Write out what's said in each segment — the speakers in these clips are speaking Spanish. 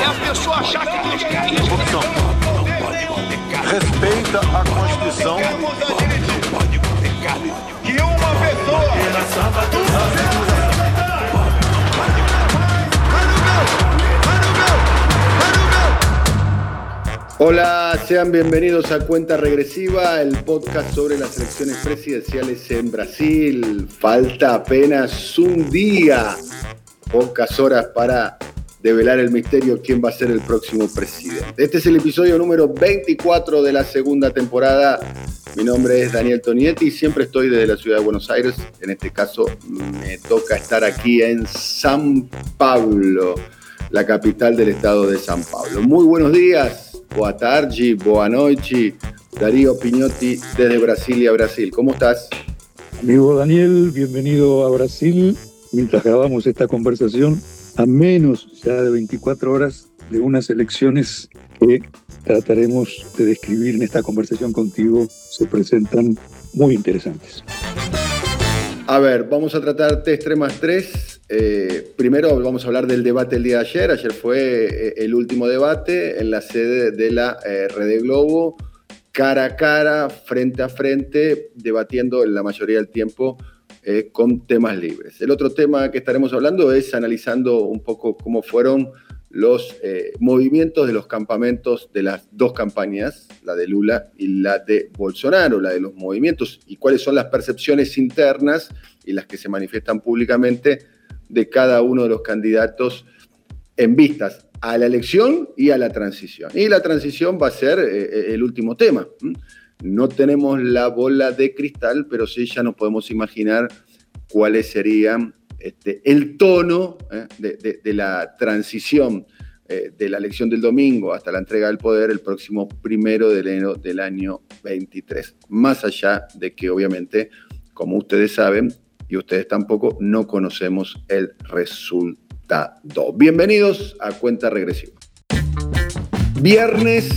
É a pessoa achar que quer isso. Corrupção. Respeita a Constituição. que uma pessoa Hola, sean bienvenidos a Cuenta Regresiva, el podcast sobre las elecciones presidenciales en Brasil. Falta apenas un día, pocas horas para develar el misterio quién va a ser el próximo presidente. Este es el episodio número 24 de la segunda temporada. Mi nombre es Daniel Tonietti y siempre estoy desde la ciudad de Buenos Aires. En este caso me toca estar aquí en San Pablo, la capital del estado de San Pablo. Muy buenos días, boa tarde, boa noite. Darío Piñotti desde Brasilia, Brasil. ¿Cómo estás? Amigo Daniel, bienvenido a Brasil. Mientras grabamos esta conversación, a menos ya de 24 horas de unas elecciones que trataremos de describir en esta conversación contigo, se presentan muy interesantes. A ver, vamos a tratar 3 más 3. Eh, primero vamos a hablar del debate el día de ayer. Ayer fue eh, el último debate en la sede de la eh, Red Globo, cara a cara, frente a frente, debatiendo en la mayoría del tiempo eh, con temas libres. El otro tema que estaremos hablando es analizando un poco cómo fueron los eh, movimientos de los campamentos de las dos campañas, la de Lula y la de Bolsonaro, la de los movimientos y cuáles son las percepciones internas y las que se manifiestan públicamente de cada uno de los candidatos en vistas a la elección y a la transición. Y la transición va a ser eh, el último tema. No tenemos la bola de cristal, pero sí ya nos podemos imaginar cuáles serían este, el tono eh, de, la transición eh, de la elección del domingo hasta la entrega del poder el próximo primero de enero del año 23. Más allá de que obviamente, como ustedes saben, y ustedes tampoco, no conocemos el resultado. Bienvenidos a Cuenta Regresiva. Viernes,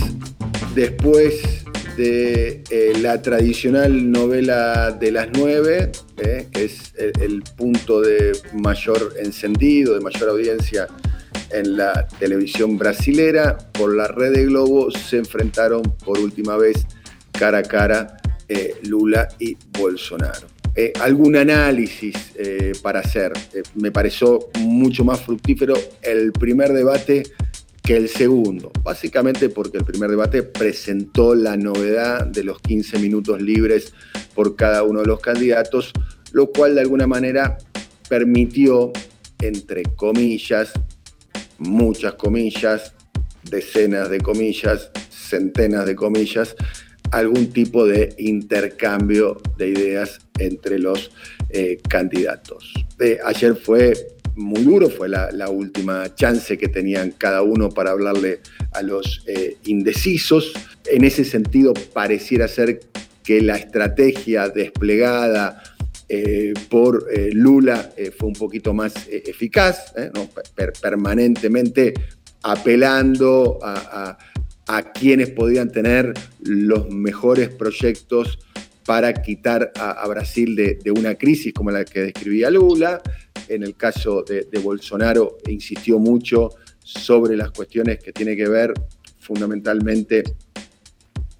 después de eh, la tradicional novela de las nueve, eh, que es el, punto de mayor encendido, de mayor audiencia en la televisión brasilera, por la red de Globo se enfrentaron por última vez cara a cara eh, Lula y Bolsonaro. Eh, algún análisis para hacer. Me pareció mucho más fructífero el primer debate que el segundo, básicamente porque el primer debate presentó la novedad de los 15 minutos libres por cada uno de los candidatos, lo cual de alguna manera permitió, entre comillas, muchas comillas, decenas de comillas, centenas de comillas, algún tipo de intercambio de ideas entre los eh, candidatos. Eh, ayer fue muy duro, fue la, última chance que tenían cada uno para hablarle a los eh, indecisos. En ese sentido, pareciera ser que la estrategia desplegada eh, por eh, Lula fue un poquito más eficaz, ¿no? per permanentemente apelando a, quienes podían tener los mejores proyectos para quitar a, Brasil de, una crisis como la que describía Lula. En el caso de, Bolsonaro, insistió mucho sobre las cuestiones que tienen que ver fundamentalmente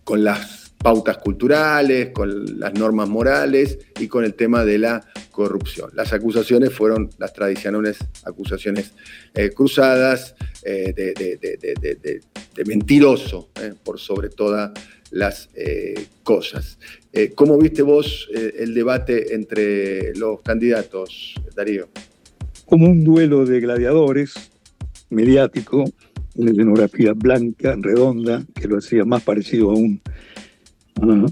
con las pautas culturales, con las normas morales y con el tema de la corrupción. Las acusaciones fueron las tradicionales acusaciones eh, cruzadas eh, de, mentiroso, eh, por sobre todas las eh, cosas. ¿Cómo viste vos eh, el debate entre los candidatos, Darío? Como un duelo de gladiadores mediático, una escenografía blanca, redonda, que lo hacía más parecido a un Uh,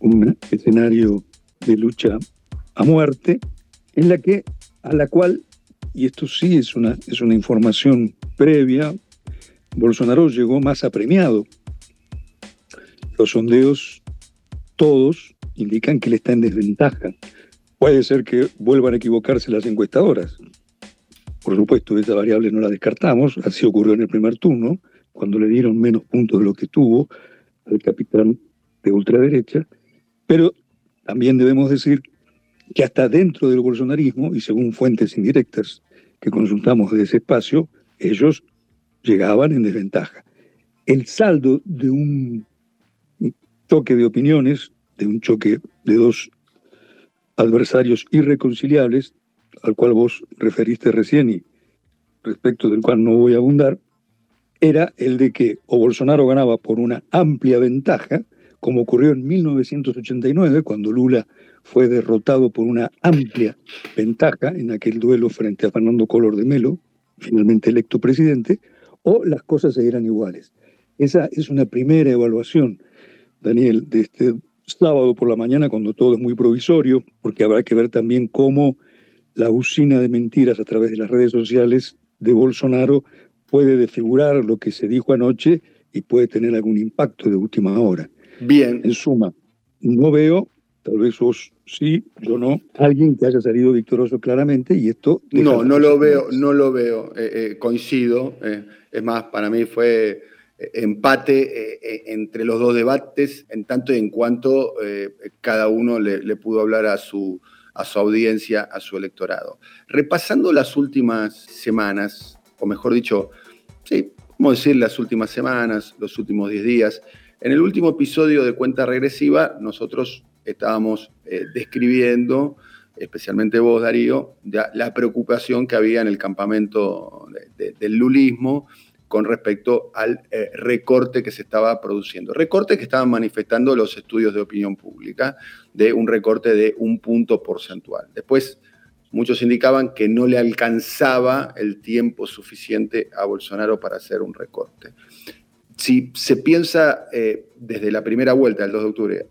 un escenario de lucha a muerte, en la que, a la cual, y esto sí es una, es una información previa, Bolsonaro llegó más apremiado. Los sondeos, todos, indican que él está en desventaja. Puede ser que vuelvan a equivocarse las encuestadoras. Por supuesto, esa variable no la descartamos, así ocurrió en el primer turno, cuando le dieron menos puntos de lo que tuvo al capitán de ultraderecha, pero también debemos decir que hasta dentro del bolsonarismo, y según fuentes indirectas que consultamos de ese espacio, ellos llegaban en desventaja. El saldo de un choque de opiniones, de un choque de dos adversarios irreconciliables, al cual vos referiste recién y respecto del cual no voy a abundar, era el de que o Bolsonaro ganaba por una amplia ventaja, como ocurrió en 1989, cuando Lula fue derrotado por una amplia ventaja en aquel duelo frente a Fernando Collor de Melo, finalmente electo presidente, o las cosas seguirán iguales. Esa es una primera evaluación, Daniel, de este sábado por la mañana, cuando todo es muy provisorio, porque habrá que ver también cómo la usina de mentiras a través de las redes sociales de Bolsonaro puede desfigurar lo que se dijo anoche y puede tener algún impacto de última hora. Bien. En suma, no veo, tal vez vos sí, yo no, alguien que haya salido victorioso claramente y esto... No, no lo veo, no lo veo, eh, eh, coincido. Eh, es más, para mí fue empate entre los dos debates, en tanto y en cuanto cada uno le, pudo hablar a su, a audiencia, a su electorado. Repasando las últimas semanas, o mejor dicho, sí, vamos decir las últimas semanas, los últimos 10 días, en el último episodio de Cuenta Regresiva, nosotros estábamos eh, describiendo, especialmente vos, Darío, la preocupación que había en el campamento del lulismo con respecto al eh, recorte que se estaba produciendo. Recorte que estaban manifestando los estudios de opinión pública, de un recorte de un punto porcentual. Después, muchos indicaban que no le alcanzaba el tiempo suficiente a Bolsonaro para hacer un recorte. Si se piensa eh, desde la primera vuelta, el 2 de octubre,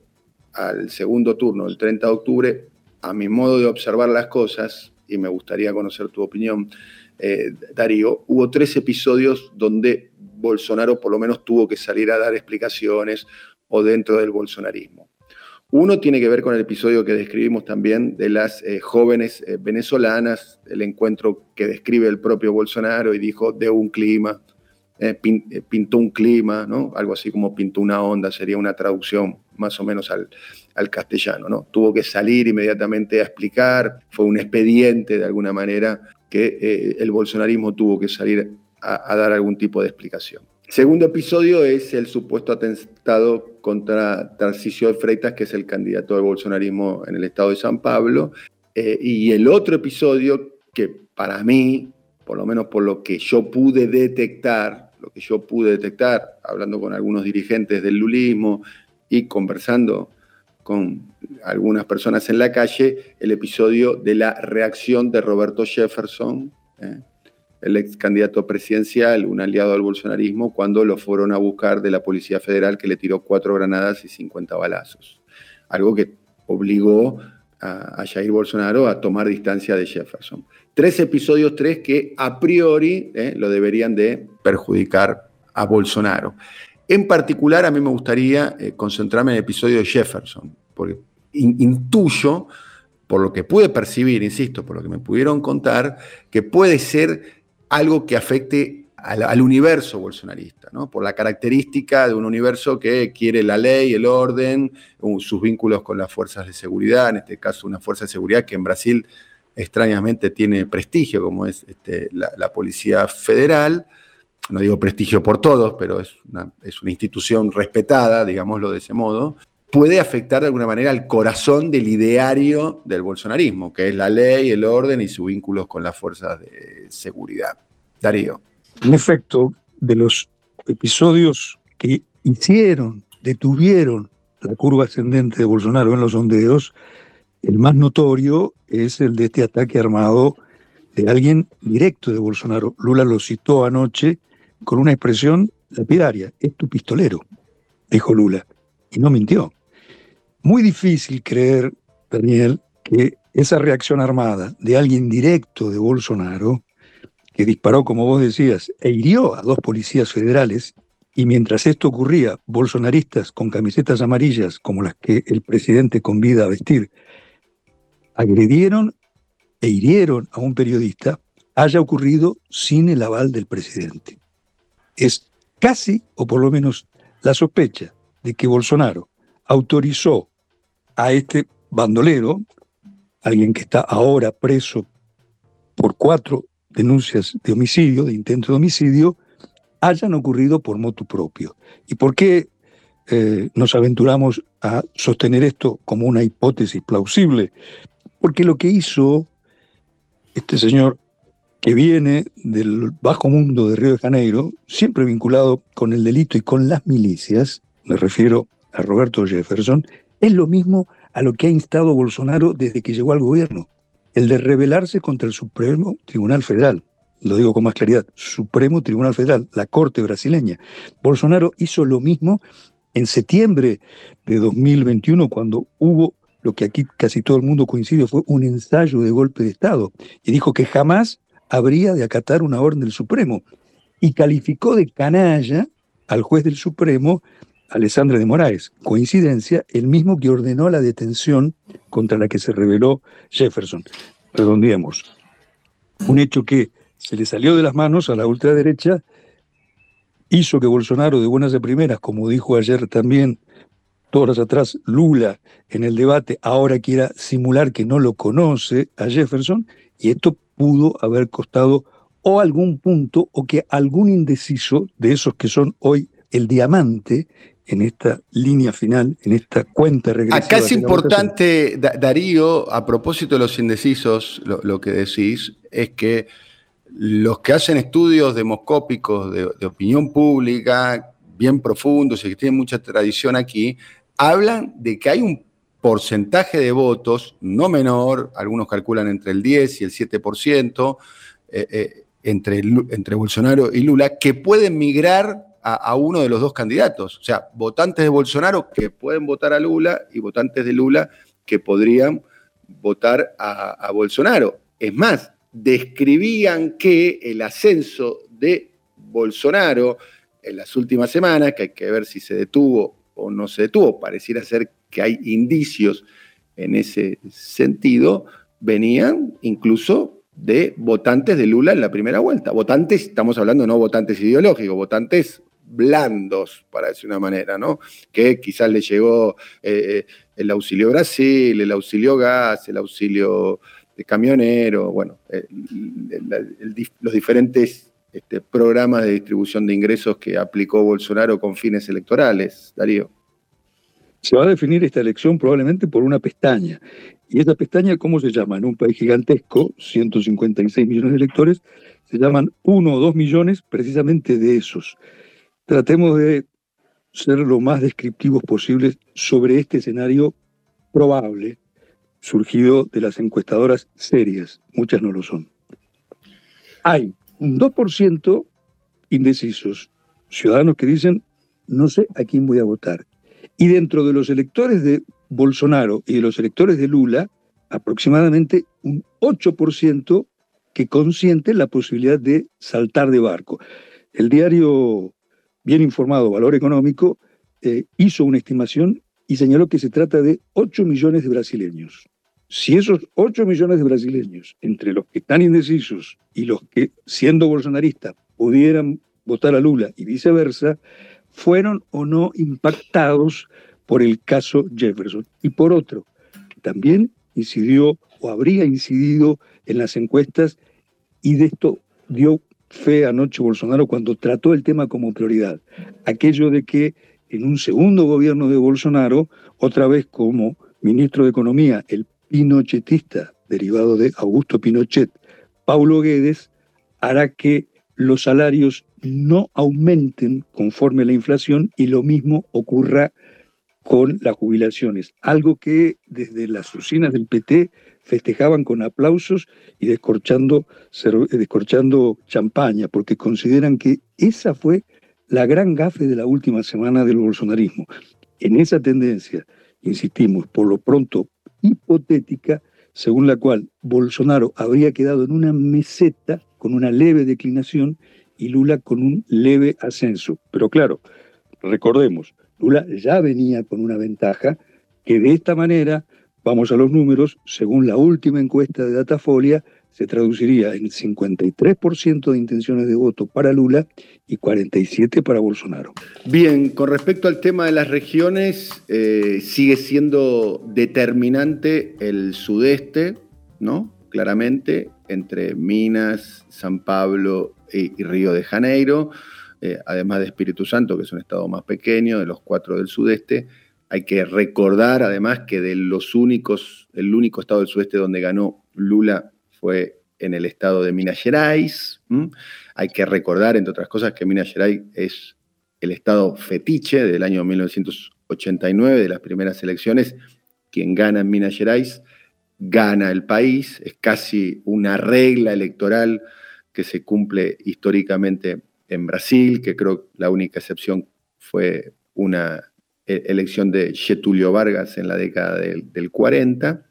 al segundo turno, el 30 de octubre, a mi modo de observar las cosas, y me gustaría conocer tu opinión, eh, Darío, hubo tres episodios donde Bolsonaro por lo menos tuvo que salir a dar explicaciones o dentro del bolsonarismo. Uno tiene que ver con el episodio que describimos también de las eh, jóvenes eh, venezolanas, el encuentro que describe el propio Bolsonaro y dijo de un clima, pintó un clima, ¿no? algo así como pintó una onda, sería una traducción más o menos al, al castellano. ¿no? Tuvo que salir inmediatamente a explicar, fue un expediente de alguna manera que eh, el bolsonarismo tuvo que salir a, dar algún tipo de explicación. Segundo episodio es el supuesto atentado contra Tarcisio de Freitas, que es el candidato del bolsonarismo en el estado de San Pablo. Eh, y el otro episodio que para mí, por lo menos por lo que yo pude detectar, lo que yo pude detectar, hablando con algunos dirigentes del lulismo y conversando con algunas personas en la calle el episodio de la reacción de Roberto Jefferson, ¿eh? el ex candidato presidencial, un aliado al bolsonarismo, cuando lo fueron a buscar de la Policía Federal que le tiró cuatro granadas y 50 balazos. Algo que obligó a, Jair Bolsonaro a tomar distancia de Jefferson. Tres episodios, tres que a priori ¿eh? lo deberían de perjudicar a Bolsonaro. En particular, a mí me gustaría eh, concentrarme en el episodio de Jefferson, porque intuyo, por lo que pude percibir, insisto, por lo que me pudieron contar, que puede ser algo que afecte al, universo bolsonarista, ¿no? por la característica de un universo que quiere la ley, el orden, sus vínculos con las fuerzas de seguridad, en este caso una fuerza de seguridad que en Brasil extrañamente tiene prestigio, como es este, la Policía Federal no digo prestigio por todos, pero es una, es una institución respetada, digámoslo de ese modo, puede afectar de alguna manera al corazón del ideario del bolsonarismo, que es la ley, el orden y sus vínculos con las fuerzas de seguridad. Darío. En efecto, de los episodios que hicieron, detuvieron la curva ascendente de Bolsonaro en los sondeos, el más notorio es el de este ataque armado de alguien directo de Bolsonaro. Lula lo citó anoche con una expresión lapidaria, es tu pistolero, dijo Lula, y no mintió. Muy difícil creer, Daniel, que esa reacción armada de alguien directo de Bolsonaro que disparó, como vos decías, e hirió a dos policías federales, y mientras esto ocurría, bolsonaristas con camisetas amarillas, como las que el presidente convida a vestir, agredieron e hirieron a un periodista, haya ocurrido sin el aval del presidente. Es casi, o por lo menos la sospecha, de que Bolsonaro autorizó a este bandolero, alguien que está ahora preso por cuatro denuncias de homicidio, de intento de homicidio, hayan ocurrido por motu propio. ¿Y por qué eh, nos aventuramos a sostener esto como una hipótesis plausible? Porque lo que hizo este señor que viene del bajo mundo de Río de Janeiro, siempre vinculado con el delito y con las milicias, me refiero a Roberto Jefferson, es lo mismo a lo que ha instado Bolsonaro desde que llegó al gobierno, el de rebelarse contra el Supremo Tribunal Federal. Lo digo con más claridad, Supremo Tribunal Federal, la Corte brasileña. Bolsonaro hizo lo mismo en septiembre de 2021 cuando hubo lo que aquí casi todo el mundo coincide fue un ensayo de golpe de Estado y dijo que jamás habría de acatar una orden del Supremo y calificó de canalla al juez del Supremo Alessandra de Moraes. Coincidencia, el mismo que ordenó la detención contra la que se rebeló Jefferson. Redondeemos. Un hecho que se le salió de las manos a la ultraderecha, hizo que Bolsonaro de buenas a primeras, como dijo ayer también, todas horas atrás, Lula en el debate, ahora quiera simular que no lo conoce a Jefferson, y esto pudo haber costado o algún punto o que algún indeciso de esos que son hoy el diamante en esta línea final, en esta cuenta regresiva. Acá es importante, Darío, a propósito de los indecisos, lo, que decís es que los que hacen estudios demoscópicos de, de, opinión pública, bien profundos y que tienen mucha tradición aquí, hablan de que hay un porcentaje de votos no menor, algunos calculan entre el 10 y el 7%, eh, eh, entre, entre Bolsonaro y Lula, que pueden migrar a, uno de los dos candidatos. O sea, votantes de Bolsonaro que pueden votar a Lula y votantes de Lula que podrían votar a, Bolsonaro. Es más, describían que el ascenso de Bolsonaro en las últimas semanas, que hay que ver si se detuvo o no se detuvo, pareciera ser que hay indicios en ese sentido, venían incluso de votantes de Lula en la primera vuelta. Votantes, estamos hablando no votantes ideológicos, votantes blandos, para decir una manera, ¿no? Que quizás le llegó eh, el auxilio Brasil, el auxilio gas, el auxilio de camionero, bueno, los diferentes este, programas de distribución de ingresos que aplicó Bolsonaro con fines electorales, Darío. Se va a definir esta elección probablemente por una pestaña. ¿Y esta pestaña cómo se llama? En un país gigantesco, 156 millones de electores, se llaman uno o dos millones precisamente de esos tratemos de ser lo más descriptivos posibles sobre este escenario probable, surgido de las encuestadoras serias, muchas no lo son. Hay un 2% indecisos, ciudadanos que dicen, no sé a quién voy a votar. Y dentro de los electores de Bolsonaro y de los electores de Lula, aproximadamente un 8% que consiente la posibilidad de saltar de barco. El diario bien informado Valor Económico, eh, hizo una estimación y señaló que se trata de 8 millones de brasileños. Si esos 8 millones de brasileños, entre los que están indecisos y los que, siendo bolsonaristas, pudieran votar a Lula y viceversa, fueron o no impactados por el caso Jefferson. Y por otro, también incidió o habría incidido en las encuestas y de esto dio fe anoche Bolsonaro cuando trató el tema como prioridad. Aquello de que en un segundo gobierno de Bolsonaro, otra vez como ministro de Economía, el pinochetista derivado de Augusto Pinochet, Paulo Guedes, hará que los salarios no aumenten conforme la inflación y lo mismo ocurra con las jubilaciones, algo que desde las oficinas del PT festejaban con aplausos y descorchando, descorchando champaña, porque consideran que esa fue la gran gafe de la última semana del bolsonarismo. En esa tendencia, insistimos, por lo pronto hipotética, según la cual Bolsonaro habría quedado en una meseta con una leve declinación y Lula con un leve ascenso. Pero claro, recordemos, Lula ya venía con una ventaja que de esta manera, vamos a los números, según la última encuesta de Datafolia, se traduciría en 53% de intenciones de voto para Lula y 47% para Bolsonaro. Bien, con respecto al tema de las regiones, eh, sigue siendo determinante el sudeste, ¿no? Claramente, entre Minas, San Pablo y, Río de Janeiro, eh, además de Espíritu Santo, que es un estado más pequeño, de los cuatro del sudeste. Hay que recordar además que de los únicos, el único estado del sudeste donde ganó Lula fue en el estado de Minas Gerais. Hay que recordar, entre otras cosas, que Minas Gerais es el estado fetiche del año 1989, de las primeras elecciones. Quien gana en Minas Gerais gana el país. Es casi una regla electoral que se cumple históricamente en Brasil, que creo la única excepción fue una elección de Getulio Vargas en la década del, del 40.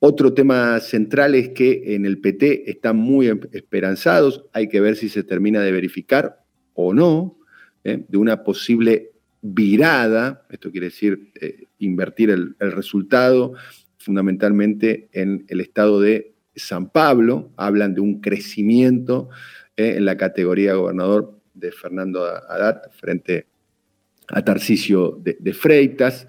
Otro tema central es que en el PT están muy em, esperanzados, hay que ver si se termina de verificar o no, ¿eh? de una posible virada, esto quiere decir eh, invertir el, resultado fundamentalmente en el estado de San Pablo, hablan de un crecimiento ¿eh? en la categoría gobernador de Fernando Haddad frente a Tarcisio de, de Freitas.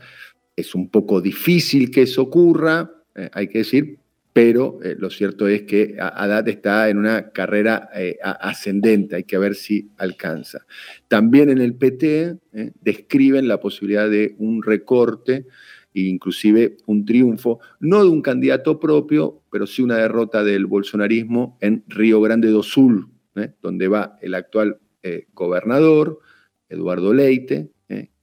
Es un poco difícil que eso ocurra, eh, hay que decir, pero eh, lo cierto es que Haddad está en una carrera eh, ascendente, hay que ver si alcanza. También en el PT describen la posibilidad de un recorte e inclusive un triunfo, no de un candidato propio, pero sí una derrota del bolsonarismo en Río Grande do Sul, donde va el actual gobernador, Eduardo Leite,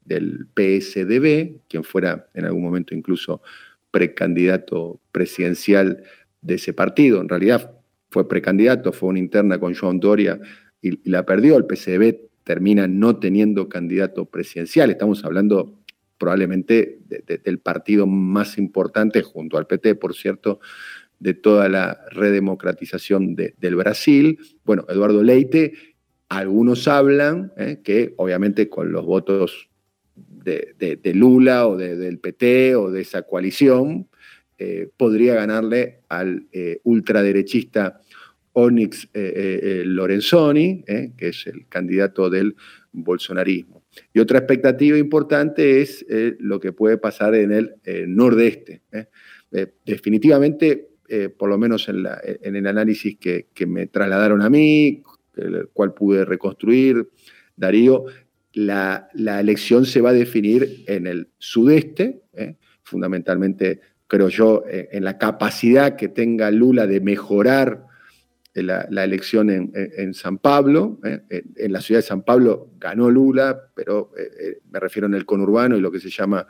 del PSDB, quien fuera en algún momento incluso precandidato presidencial de ese partido. En realidad fue precandidato, fue una interna con Joan Doria y, la perdió. El PCB termina no teniendo candidato presidencial. Estamos hablando probablemente del partido más importante, junto al PT, por cierto, de toda la redemocratización del Brasil. Bueno, Eduardo Leite, algunos hablan eh, que obviamente con los votos de, Lula o del PT o de esa coalición, eh, podría ganarle al eh, ultraderechista Onyx eh, Lorenzoni, que es el candidato del bolsonarismo. Y otra expectativa importante es lo que puede pasar en el nordeste. definitivamente, por lo menos en, el análisis que, que, me trasladaron a mí, el cual pude reconstruir, Darío, la, elección se va a definir en el sudeste, ¿eh? fundamentalmente, creo yo, eh, en la capacidad que tenga Lula de mejorar la, elección en, San Pablo. ¿eh? En, la ciudad de San Pablo ganó Lula, pero me refiero en el conurbano y lo que se llama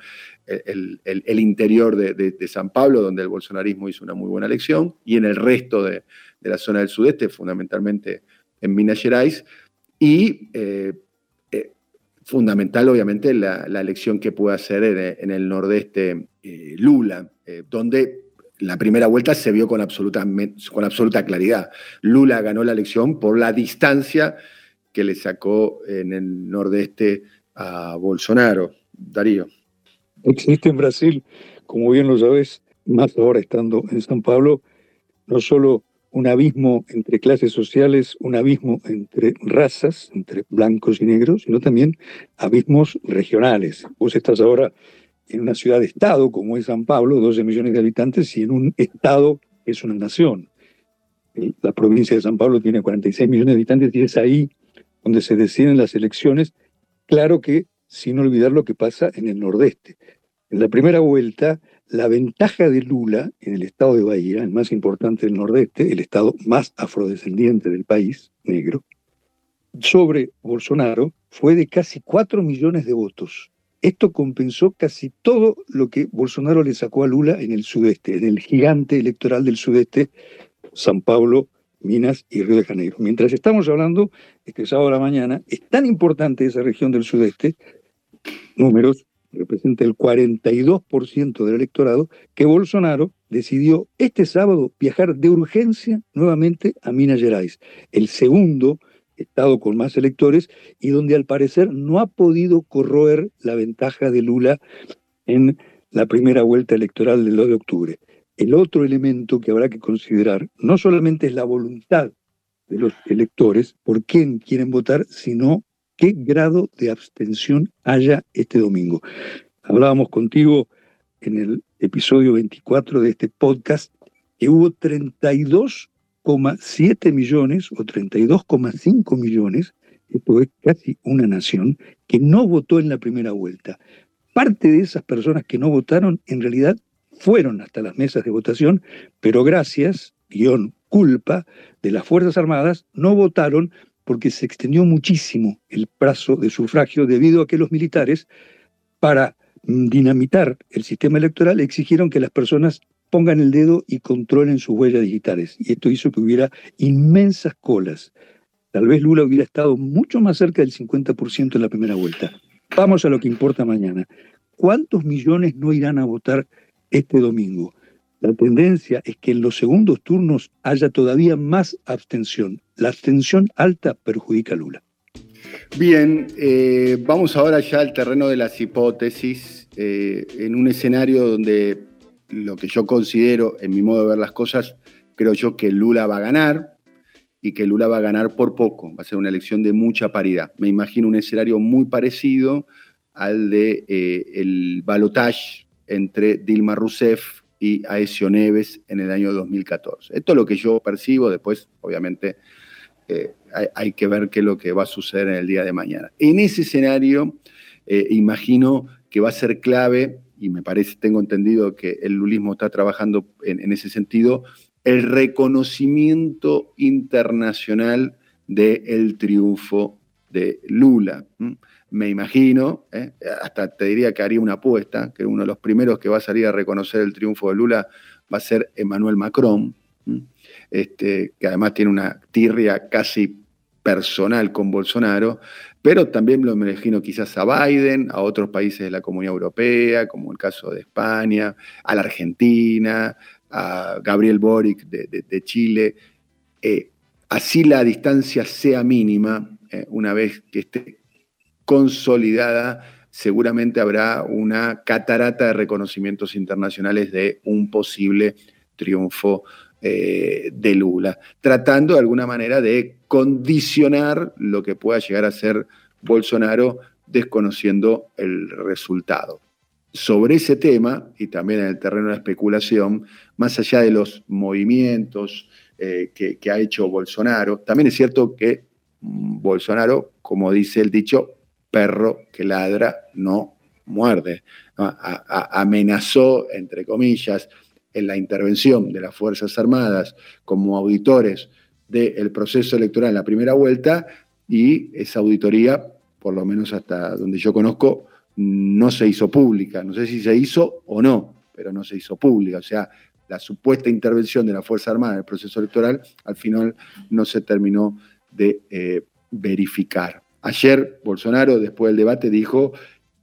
el, interior de, San Pablo, donde el bolsonarismo hizo una muy buena elección, y en el resto de, la zona del sudeste, fundamentalmente en Minas Gerais. Y fundamental, obviamente, la, elección que puede hacer en, el nordeste eh, Lula, eh, donde la primera vuelta se vio con absoluta, con absoluta claridad. Lula ganó la elección por la distancia que le sacó en el nordeste a Bolsonaro. Darío. Existe en Brasil, como bien lo sabes, más ahora estando en San Pablo, no solo un abismo entre clases sociales, un abismo entre razas, entre blancos y negros, sino también abismos regionales. Vos estás ahora en una ciudad-estado como es San Pablo, 12 millones de habitantes, y en un estado es una nación. La provincia de San Pablo tiene 46 millones de habitantes y es ahí donde se deciden las elecciones. Claro que sin olvidar lo que pasa en el nordeste. En la primera vuelta, la ventaja de Lula en el estado de Bahía, el más importante del nordeste, el estado más afrodescendiente del país, negro, sobre Bolsonaro fue de casi 4 millones de votos. Esto compensó casi todo lo que Bolsonaro le sacó a Lula en el sudeste, en el gigante electoral del sudeste, San Pablo, Minas y Río de Janeiro. Mientras estamos hablando, este sábado a la mañana, es tan importante esa región del sudeste, números representa el 42% del electorado, que Bolsonaro decidió este sábado viajar de urgencia nuevamente a Minas Gerais, el segundo estado con más electores y donde al parecer no ha podido corroer la ventaja de Lula en la primera vuelta electoral del 2 de octubre. El otro elemento que habrá que considerar no solamente es la voluntad de los electores por quién quieren votar, sino qué grado de abstención haya este domingo. Hablábamos contigo en el episodio 24 de este podcast que hubo 32,7 millones o 32,5 millones, esto es casi una nación, que no votó en la primera vuelta. Parte de esas personas que no votaron en realidad fueron hasta las mesas de votación, pero gracias, guion, culpa de las Fuerzas Armadas, no votaron porque se extendió muchísimo el plazo de sufragio debido a que los militares, para dinamitar el sistema electoral, exigieron que las personas pongan el dedo y controlen sus huellas digitales. Y esto hizo que hubiera inmensas colas. Tal vez Lula hubiera estado mucho más cerca del 50% en la primera vuelta. Vamos a lo que importa mañana. ¿Cuántos millones no irán a votar este domingo? La tendencia es que en los segundos turnos haya todavía más abstención. La abstención alta perjudica a Lula. Bien, eh, vamos ahora ya al terreno de las hipótesis, eh, en un escenario donde lo que yo considero, en mi modo de ver las cosas, creo yo que Lula va a ganar y que Lula va a ganar por poco, va a ser una elección de mucha paridad. Me imagino un escenario muy parecido al de eh, el balotage entre Dilma Rousseff y Aesio Neves en el año 2014. Esto es lo que yo percibo, después obviamente eh, hay, que ver qué es lo que va a suceder en el día de mañana. En ese escenario, eh, imagino que va a ser clave, y me parece, tengo entendido que el lulismo está trabajando en, ese sentido, el reconocimiento internacional del triunfo de Lula me imagino, ¿eh? hasta te diría que haría una apuesta, que uno de los primeros que va a salir a reconocer el triunfo de Lula va a ser Emmanuel Macron, este, que además tiene una tirria casi personal con Bolsonaro, pero también lo imagino quizás a Biden, a otros países de la Comunidad Europea, como el caso de España, a la Argentina, a Gabriel Boric de, Chile. Eh, así la distancia sea mínima, eh, una vez que esté consolidada, seguramente habrá una catarata de reconocimientos internacionales de un posible triunfo eh, de Lula, tratando de alguna manera de condicionar lo que pueda llegar a ser Bolsonaro desconociendo el resultado. Sobre ese tema, y también en el terreno de la especulación, más allá de los movimientos eh, que ha hecho Bolsonaro, también es cierto que Bolsonaro, como dice el dicho, perro que ladra no muerde. amenazó, entre comillas, en la intervención de las Fuerzas Armadas como auditores del proceso electoral en la primera vuelta y esa auditoría, por lo menos hasta donde yo conozco, no se hizo pública. No sé si se hizo o no, pero no se hizo pública. O sea, la supuesta intervención de la Fuerza Armada en el proceso electoral al final no se terminó de eh, verificar. Ayer Bolsonaro, después del debate, dijo,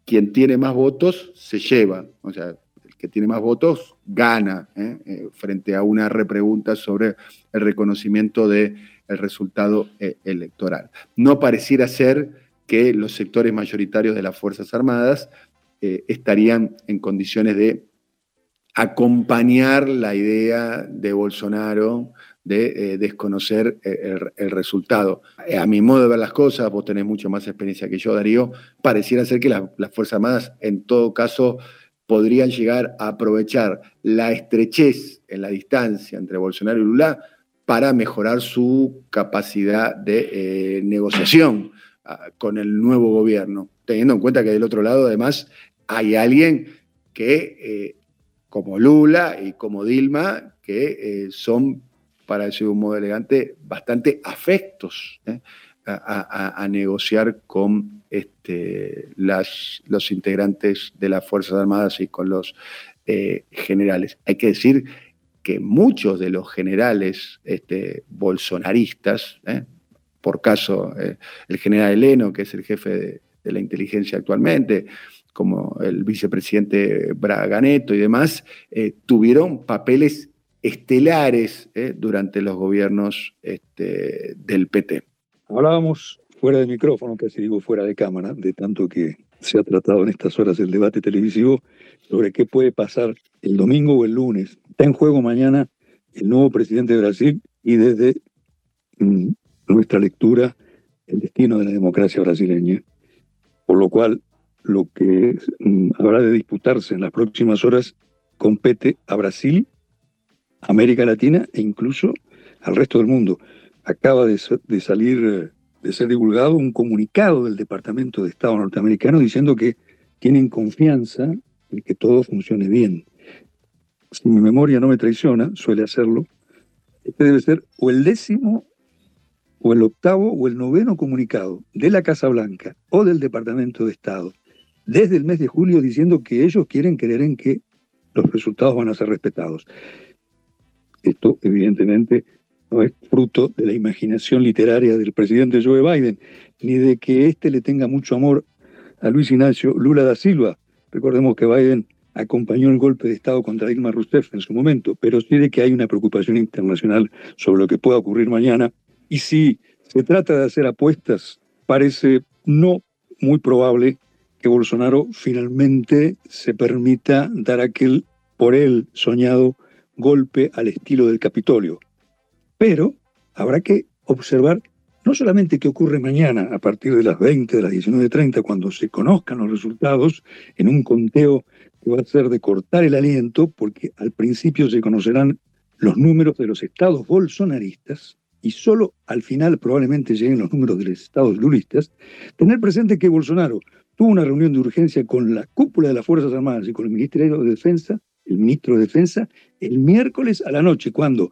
quien tiene más votos se lleva. O sea, el que tiene más votos gana, ¿eh? Eh, frente a una repregunta sobre el reconocimiento del resultado electoral. No pareciera ser que los sectores mayoritarios de las Fuerzas Armadas estarían en condiciones de acompañar la idea de Bolsonaro de eh, desconocer eh, el, resultado. Eh, a mi modo de ver las cosas, vos tenés mucho más experiencia que yo, Darío, pareciera ser que las Fuerzas Armadas en todo caso podrían llegar a aprovechar la estrechez en la distancia entre Bolsonaro y Lula para mejorar su capacidad de negociación ah, con el nuevo gobierno, teniendo en cuenta que del otro lado además hay alguien que, como Lula y como Dilma, que son para decir de un modo elegante, bastante afectos ¿eh? a, negociar con este, los integrantes de las Fuerzas Armadas y con los eh, generales. Hay que decir que muchos de los generales este, bolsonaristas, ¿eh? por caso el general Heleno, que es el jefe de la inteligencia actualmente, como el vicepresidente Braganeto y demás, tuvieron papeles estelares eh, durante los gobiernos este, del PT. Hablábamos fuera de micrófono, casi digo fuera de cámara, de tanto que se ha tratado en estas horas el debate televisivo sobre qué puede pasar el domingo o el lunes. Está en juego mañana el nuevo presidente de Brasil y desde mm, nuestra lectura el destino de la democracia brasileña. Por lo cual, lo que mm, habrá de disputarse en las próximas horas compete a Brasil, América Latina e incluso al resto del mundo. Acaba de, salir, de ser divulgado un comunicado del Departamento de Estado norteamericano diciendo que tienen confianza en que todo funcione bien. Si mi memoria no me traiciona, suele hacerlo, este debe ser o el décimo o el octavo o el noveno comunicado de la Casa Blanca o del Departamento de Estado desde el mes de julio diciendo que ellos quieren creer en que los resultados van a ser respetados. Esto evidentemente no es fruto de la imaginación literaria del presidente Joe Biden, ni de que éste le tenga mucho amor a Luis Ignacio Lula da Silva. Recordemos que Biden acompañó el golpe de Estado contra Dilma Rousseff en su momento, pero sí de que hay una preocupación internacional sobre lo que pueda ocurrir mañana. Y si se trata de hacer apuestas, parece no muy probable que Bolsonaro finalmente se permita dar aquel por él soñado golpe al estilo del Capitolio. Pero habrá que observar no solamente qué ocurre mañana a partir de las 20, de las 19.30, cuando se conozcan los resultados en un conteo que va a ser de cortar el aliento, porque al principio se conocerán los números de los estados bolsonaristas y solo al final probablemente lleguen los números de los estados lulistas, tener presente que Bolsonaro tuvo una reunión de urgencia con la cúpula de las Fuerzas Armadas y con el Ministerio de Defensa, el ministro de Defensa, el miércoles a la noche, cuando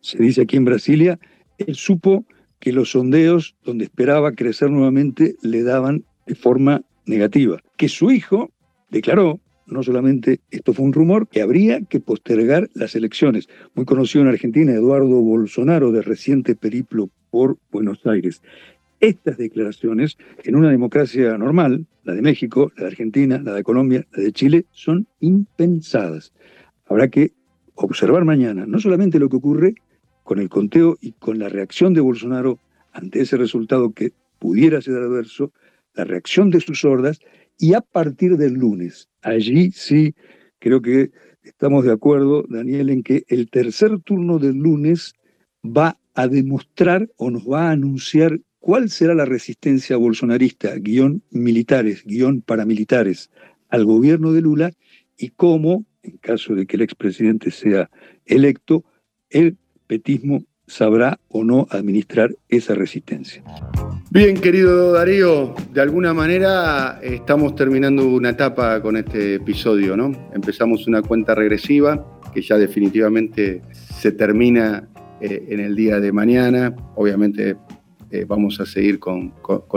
se dice aquí en Brasilia, él supo que los sondeos donde esperaba crecer nuevamente le daban de forma negativa. Que su hijo declaró, no solamente esto fue un rumor, que habría que postergar las elecciones. Muy conocido en Argentina, Eduardo Bolsonaro, de reciente periplo por Buenos Aires. Estas declaraciones, en una democracia normal, la de México, la de Argentina, la de Colombia, la de Chile, son impensadas. Habrá que observar mañana no solamente lo que ocurre con el conteo y con la reacción de Bolsonaro ante ese resultado que pudiera ser adverso, la reacción de sus hordas, y a partir del lunes, allí sí creo que estamos de acuerdo, Daniel, en que el tercer turno del lunes va a demostrar o nos va a anunciar cuál será la resistencia bolsonarista, guion militares, guion paramilitares, al gobierno de Lula y cómo, en caso de que el expresidente sea electo, el petismo sabrá o no administrar esa resistencia. Bien, querido Darío, de alguna manera estamos terminando una etapa con este episodio, ¿no? Empezamos una cuenta regresiva que ya definitivamente se termina eh, en el día de mañana. Obviamente eh, vamos a seguir con,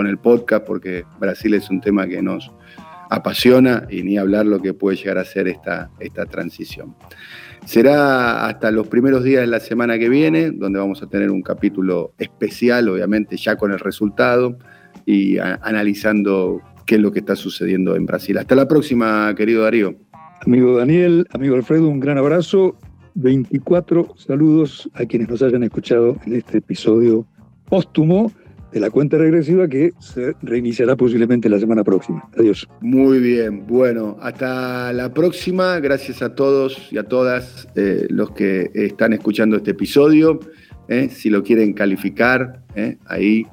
el podcast porque Brasil es un tema que nos apasiona y ni hablar lo que puede llegar a ser esta, esta transición. Será hasta los primeros días de la semana que viene, donde vamos a tener un capítulo especial, obviamente ya con el resultado y analizando qué es lo que está sucediendo en Brasil. Hasta la próxima, querido Darío. Amigo Daniel, amigo Alfredo, un gran abrazo. 24 saludos a quienes nos hayan escuchado en este episodio póstumo de la cuenta regresiva que se reiniciará posiblemente la semana próxima. Adiós. Muy bien, bueno, hasta la próxima. Gracias a todos y a todas eh, los que están escuchando este episodio. Eh. si lo quieren calificar, eh, ahí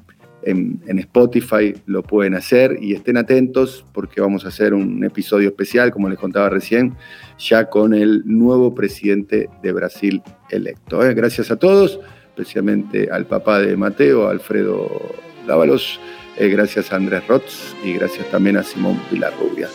en, en, Spotify lo pueden hacer y estén atentos porque vamos a hacer un episodio especial, como les contaba recién, ya con el nuevo presidente de Brasil electo. Gracias a todos especialmente al papá de Mateo, Alfredo Dávalos, eh, gracias a Andrés Rotz y gracias también a Simón Vilarrubia.